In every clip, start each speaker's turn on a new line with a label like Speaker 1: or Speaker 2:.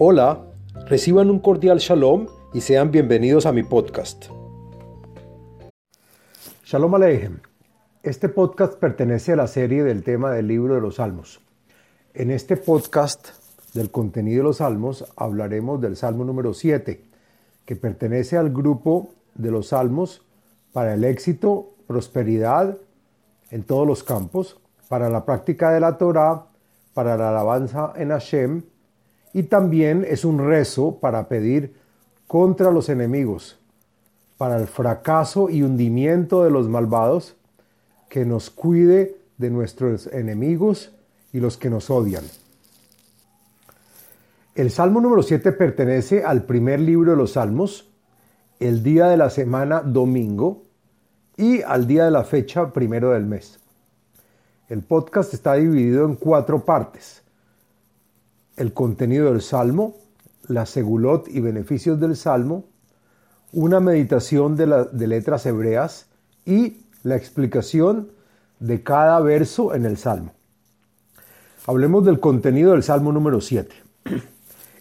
Speaker 1: Hola, reciban un cordial shalom y sean bienvenidos a mi podcast.
Speaker 2: Shalom Aleichem. Este podcast pertenece a la serie del tema del libro de los Salmos. En este podcast del contenido de los Salmos hablaremos del Salmo número 7, que pertenece al grupo de los Salmos para el éxito, prosperidad en todos los campos, para la práctica de la Torah, para la alabanza en Hashem, y también es un rezo para pedir contra los enemigos, para el fracaso y hundimiento de los malvados, que nos cuide de nuestros enemigos y los que nos odian. El Salmo número 7 pertenece al primer libro de los Salmos, el día de la semana domingo y al día de la fecha primero del mes. El podcast está dividido en cuatro partes. El contenido del Salmo, la segulot y beneficios del Salmo, una meditación de, letras hebreas y la explicación de cada verso en el Salmo. Hablemos del contenido del Salmo número 7.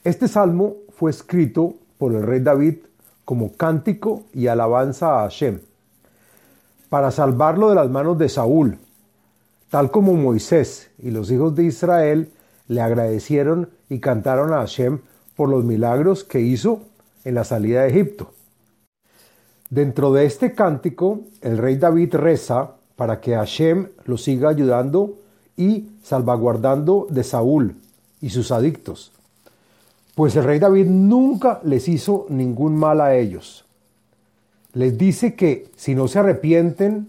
Speaker 2: Este salmo fue escrito por el rey David como cántico y alabanza a Hashem, para salvarlo de las manos de Saúl, tal como Moisés y los hijos de Israel le agradecieron y cantaron a Hashem por los milagros que hizo en la salida de Egipto. Dentro de este cántico, el rey David reza para que Hashem lo siga ayudando y salvaguardando de Saúl y sus adictos, pues el rey David nunca les hizo ningún mal a ellos. Les dice que si no se arrepienten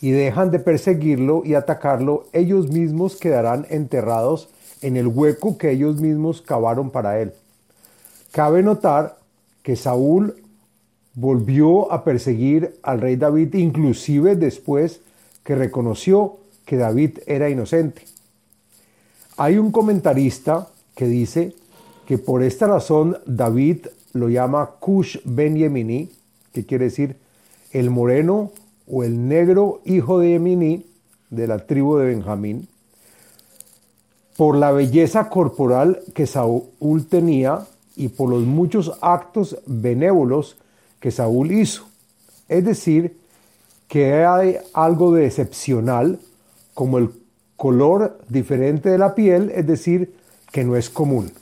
Speaker 2: y dejan de perseguirlo y atacarlo, ellos mismos quedarán enterrados en el hueco que ellos mismos cavaron para él. Cabe notar que Saúl volvió a perseguir al rey David inclusive después que reconoció que David era inocente. Hay un comentarista que dice que por esta razón David lo llama Cush ben Yemini, que quiere decir el moreno o el negro hijo de Yemini, de la tribu de Benjamín, por la belleza corporal que Saúl tenía y por los muchos actos benévolos que Saúl hizo. Es decir, que hay algo de excepcional, como el color diferente de la piel, es decir, que no es común.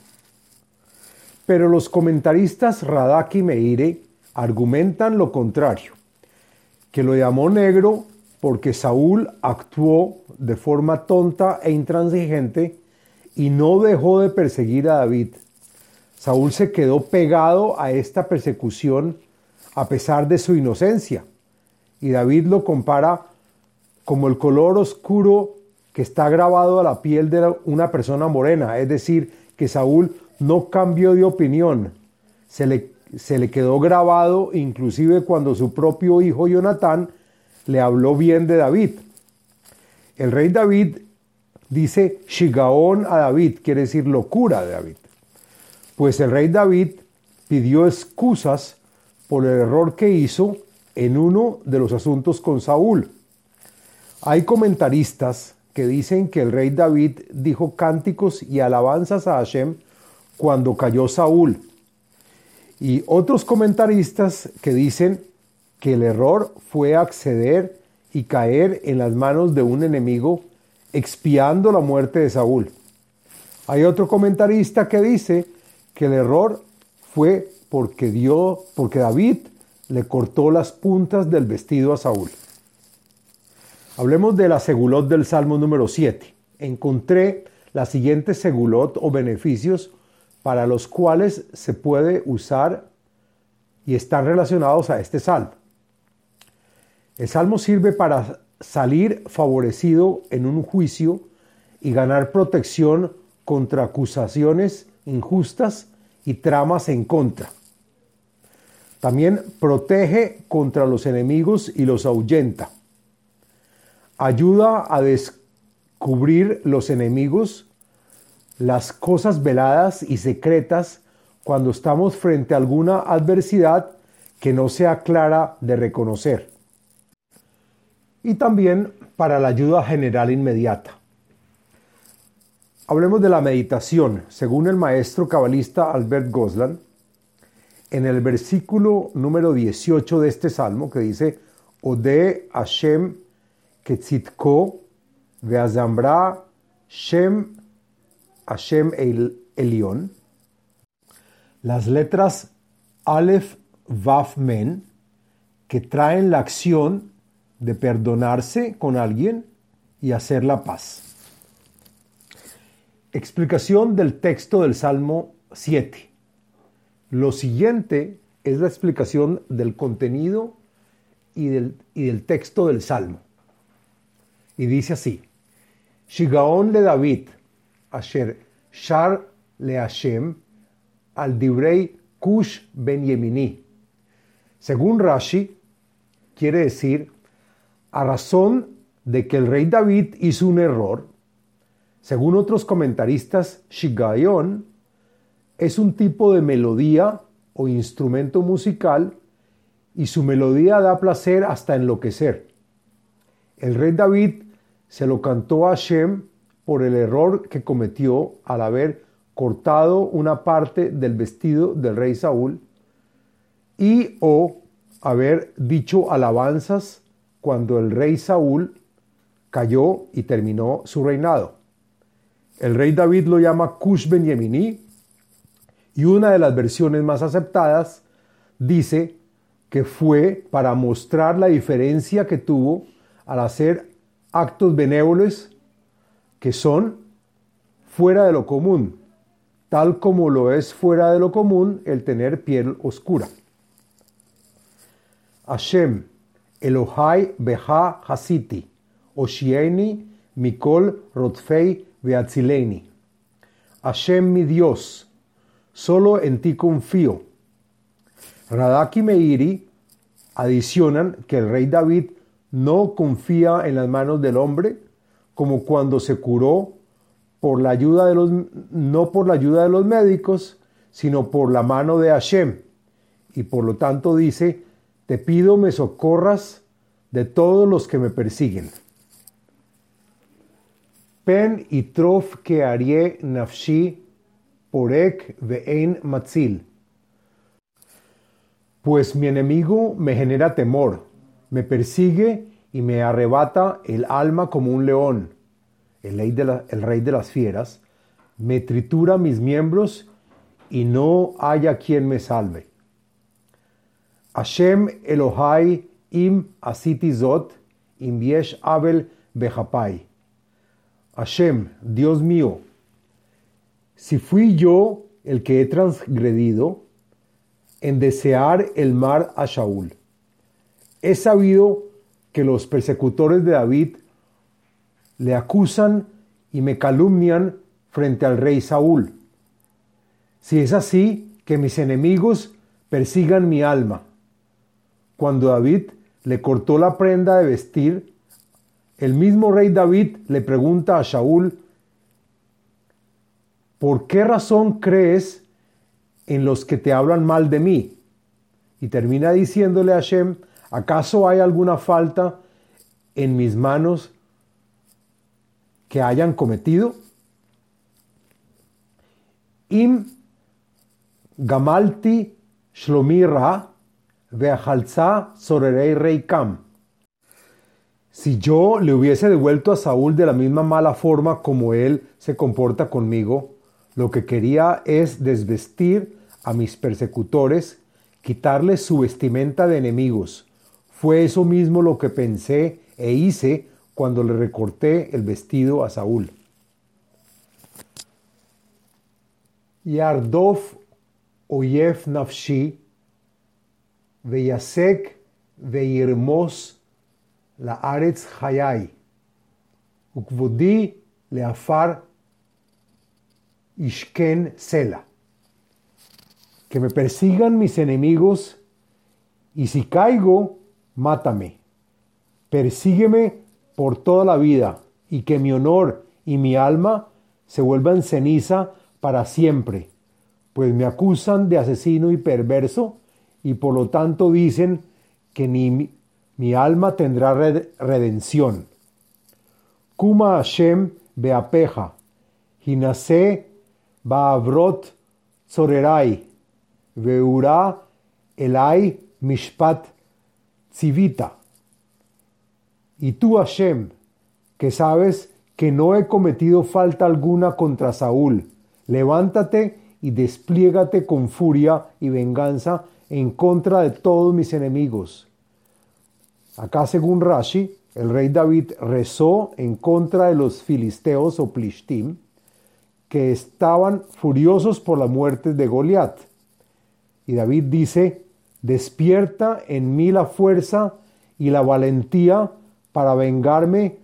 Speaker 2: Pero los comentaristas Radak y Meire argumentan lo contrario, que lo llamó negro porque Saúl actuó de forma tonta e intransigente y no dejó de perseguir a David. Saúl se quedó pegado a esta persecución a pesar de su inocencia. Y David lo compara como el color oscuro que está grabado a la piel de una persona morena, es decir, que Saúl no cambió de opinión, se le, se le quedó grabado inclusive cuando su propio hijo Jonatán le habló bien de David. El rey David dice Shigaón a David, quiere decir locura de David. Pues el rey David pidió excusas por el error que hizo en uno de los asuntos con Saúl. Hay comentaristas que dicen que el rey David dijo cánticos y alabanzas a Hashem cuando cayó Saúl. Y otros comentaristas que dicen que el error fue acceder y caer en las manos de un enemigo expiando la muerte de Saúl. Hay otro comentarista que dice que el error fue porque dio, porque David le cortó las puntas del vestido a Saúl. Hablemos de la segulot del Salmo número 7. Encontré la siguiente segulot o beneficios para los cuales se puede usar y están relacionados a este salmo. El salmo sirve para salir favorecido en un juicio y ganar protección contra acusaciones injustas y tramas en contra. También protege contra los enemigos y los ahuyenta. Ayuda a descubrir los enemigos, las cosas veladas y secretas cuando estamos frente a alguna adversidad que no sea clara de reconocer. Y también para la ayuda general inmediata. Hablemos de la meditación. Según el maestro cabalista Albert Goslan, en el versículo número 18 de este salmo que dice, Ode Hashem Ketzitko Veazambra Shem Hashem El Elión, las letras Aleph Vav Men, que traen la acción de perdonarse con alguien y hacer la paz. Explicación del texto del Salmo 7. Lo siguiente es la explicación del contenido y del, y del texto del Salmo. Y dice así, Shigaon le David, Asher Shar le Hashem, al Dibrei Kush ben Yemini. Según Rashi, quiere decir, a razón de que el rey David hizo un error, según otros comentaristas, Shigayon es un tipo de melodía o instrumento musical y su melodía da placer hasta enloquecer. El rey David se lo cantó a Hashem por el error que cometió al haber cortado una parte del vestido del rey Saúl y o haber dicho alabanzas cuando el rey Saúl cayó y terminó su reinado. El rey David lo llama Cush Ben Yemini y una de las versiones más aceptadas dice que fue para mostrar la diferencia que tuvo al hacer actos benévolos que son fuera de lo común, tal como lo es fuera de lo común el tener piel oscura. Hashem, Elohai Beha Hasiti, Oshieni, Mikol Rotfei Beatzileni. Hashem mi Dios, solo en ti confío. Radak y Meiri adicionan que el rey David no confía en las manos del hombre, como cuando se curó por la ayuda de los, no por la ayuda de los médicos, sino por la mano de Hashem. Y por lo tanto dice, te pido me socorras de todos los que me persiguen. Pen y trof que harie nafshi porek ve'en matzil. Pues mi enemigo me genera temor, me persigue y me arrebata el alma como un león el rey de las fieras, me tritura mis miembros y no haya quien me salve. Hashem Elohai im asiti zot im yesh abel bejapai. Hashem, Dios mío, si fui yo el que he transgredido en desear el mar a Shaul, he sabido que los persecutores de David le acusan y me calumnian frente al rey Saúl. Si es así, que mis enemigos persigan mi alma. Cuando David le cortó la prenda de vestir, el mismo rey David le pregunta a Saúl, ¿por qué razón crees en los que te hablan mal de mí? Y termina diciéndole a Shem, ¿acaso hay alguna falta en mis manos que hayan cometido. Im gamalti shlomira veajalza sorerei reikam. Si yo le hubiese devuelto a Saúl de la misma mala forma como él se comporta conmigo, lo que quería es desvestir a mis persecutores, quitarles su vestimenta de enemigos. Fue eso mismo lo que pensé e hice cuando le recorté el vestido a Saúl. Yardov oyef nafshi, veyasek veyirmos la aretz hayai, ukvodi leafar ishken sela. Que me persigan mis enemigos, y si caigo, mátame. Persígueme por toda la vida y que mi honor y mi alma se vuelvan ceniza para siempre, pues me acusan de asesino y perverso y por lo tanto dicen que ni mi, alma tendrá redención. Kuma Hashem beapeja, Hinase Baavrot Zorerai, Veura Elai Mishpat Tzivita. Y tú, Hashem, que sabes que no he cometido falta alguna contra Saúl, levántate y despliégate con furia y venganza en contra de todos mis enemigos. Acá, según Rashi, el rey David rezó en contra de los filisteos o plishtim, que estaban furiosos por la muerte de Goliat. Y David dice, despierta en mí la fuerza y la valentía para vengarme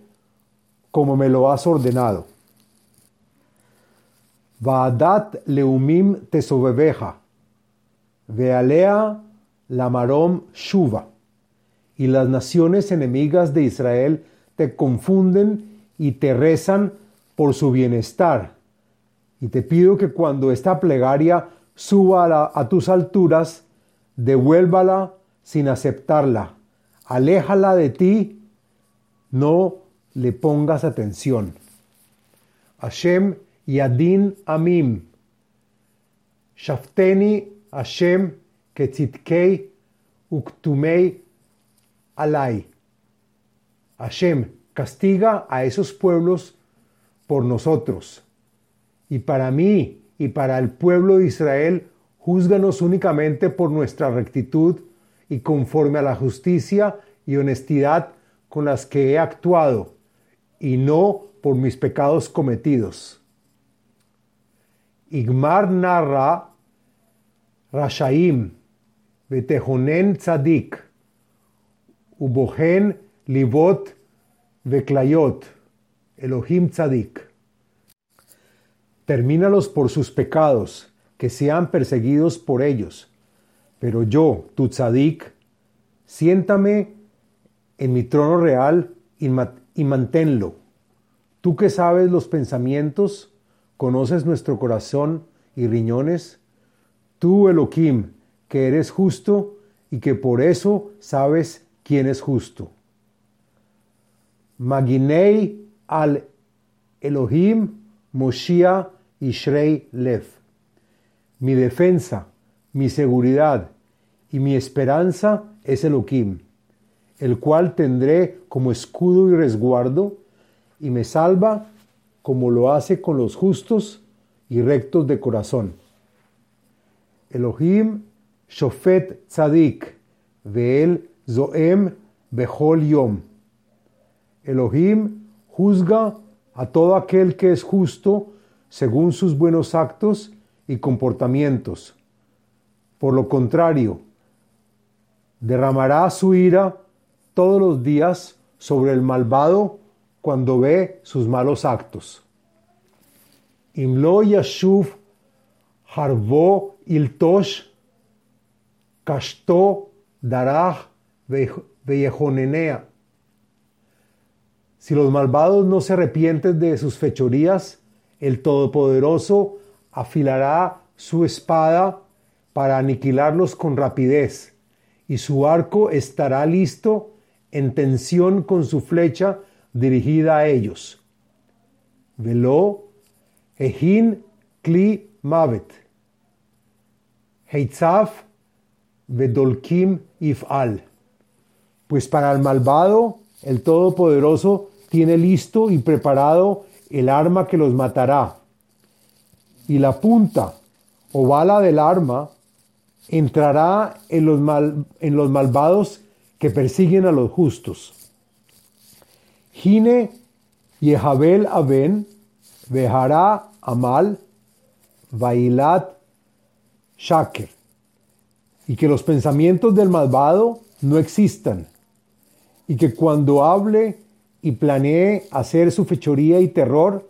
Speaker 2: como me lo has ordenado. Vaadat leumim tesobebeja, vealea lamarom shuva. Y las naciones enemigas de Israel te confunden y te rezan por su bienestar. Y te pido que cuando esta plegaria suba a, tus alturas, devuélvala sin aceptarla. Aléjala de ti, no le pongas atención. Hashem Yadin Amim. Shafteni Hashem Ketzitkei Uktumei Alai. Hashem, castiga a esos pueblos por nosotros. Y para mí y para el pueblo de Israel, júzganos únicamente por nuestra rectitud y conforme a la justicia y honestidad con las que he actuado, y no por mis pecados cometidos. Igmar narra Rashaim, Betejonen Tzadik, Ubohen Libot Veklayot, Elohim Tzadik. Termínalos por sus pecados, que sean perseguidos por ellos. Pero yo, tu tzadik, siéntame en mi trono real y, y manténlo. Tú que sabes los pensamientos, conoces nuestro corazón y riñones, tú Elohim, que eres justo y que por eso sabes quién es justo. Maginei al Elohim Moshia Ishrei Lev. Mi defensa, mi seguridad y mi esperanza es Elohim, el cual tendré como escudo y resguardo y me salva como lo hace con los justos y rectos de corazón. Elohim Shofet Tzadik, Ve'el Zoem Behol Yom. Elohim juzga a todo aquel que es justo según sus buenos actos y comportamientos. Por lo contrario, derramará su ira todos los días sobre el malvado cuando ve sus malos actos. Imlo yashuv harvo iltosh kashto darach Si los malvados no se arrepienten de sus fechorías, el Todopoderoso afilará su espada para aniquilarlos con rapidez, y su arco estará listo en tensión con su flecha dirigida a ellos. Velo, Ehin Kli Mavet, Heitzaf Vedolkim Ifal. Pues para el malvado, el Todopoderoso tiene listo y preparado el arma que los matará. Y la punta o bala del arma entrará en los, mal, en los malvados que persiguen a los justos. Gine Yehabel Aben, Behará Amal, Bailat Shaker. Y que los pensamientos del malvado no existan. Y que cuando hable y planee hacer su fechoría y terror,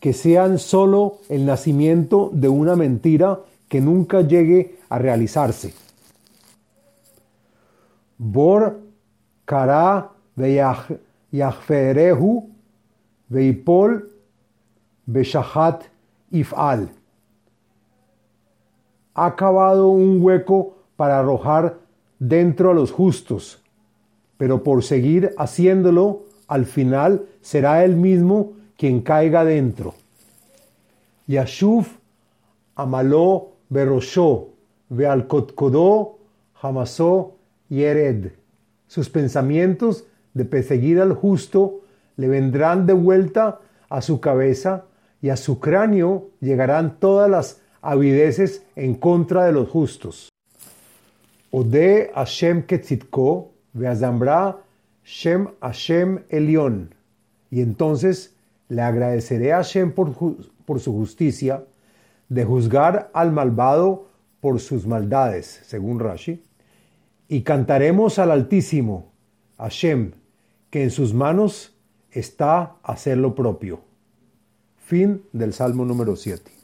Speaker 2: que sean solo el nacimiento de una mentira que nunca llegue a realizarse. Bor kara yachferehu veipol beshahat ifal. Ha cavado un hueco para arrojar dentro a los justos, pero por seguir haciéndolo, al final será él mismo quien caiga dentro. Yashuv Amaló Berosho, Vealkotkodó, Hamasó Yered. Sus pensamientos de perseguir al justo le vendrán de vuelta a su cabeza y a su cráneo llegarán todas las avideces en contra de los justos. Ode Hashem Ketzitko, Shem Hashem Elión. Y entonces le agradeceré a Hashem por, por su justicia, de juzgar al malvado por sus maldades, según Rashi, y cantaremos al Altísimo, Hashem, que en sus manos está hacer lo propio. Fin del Salmo número 7.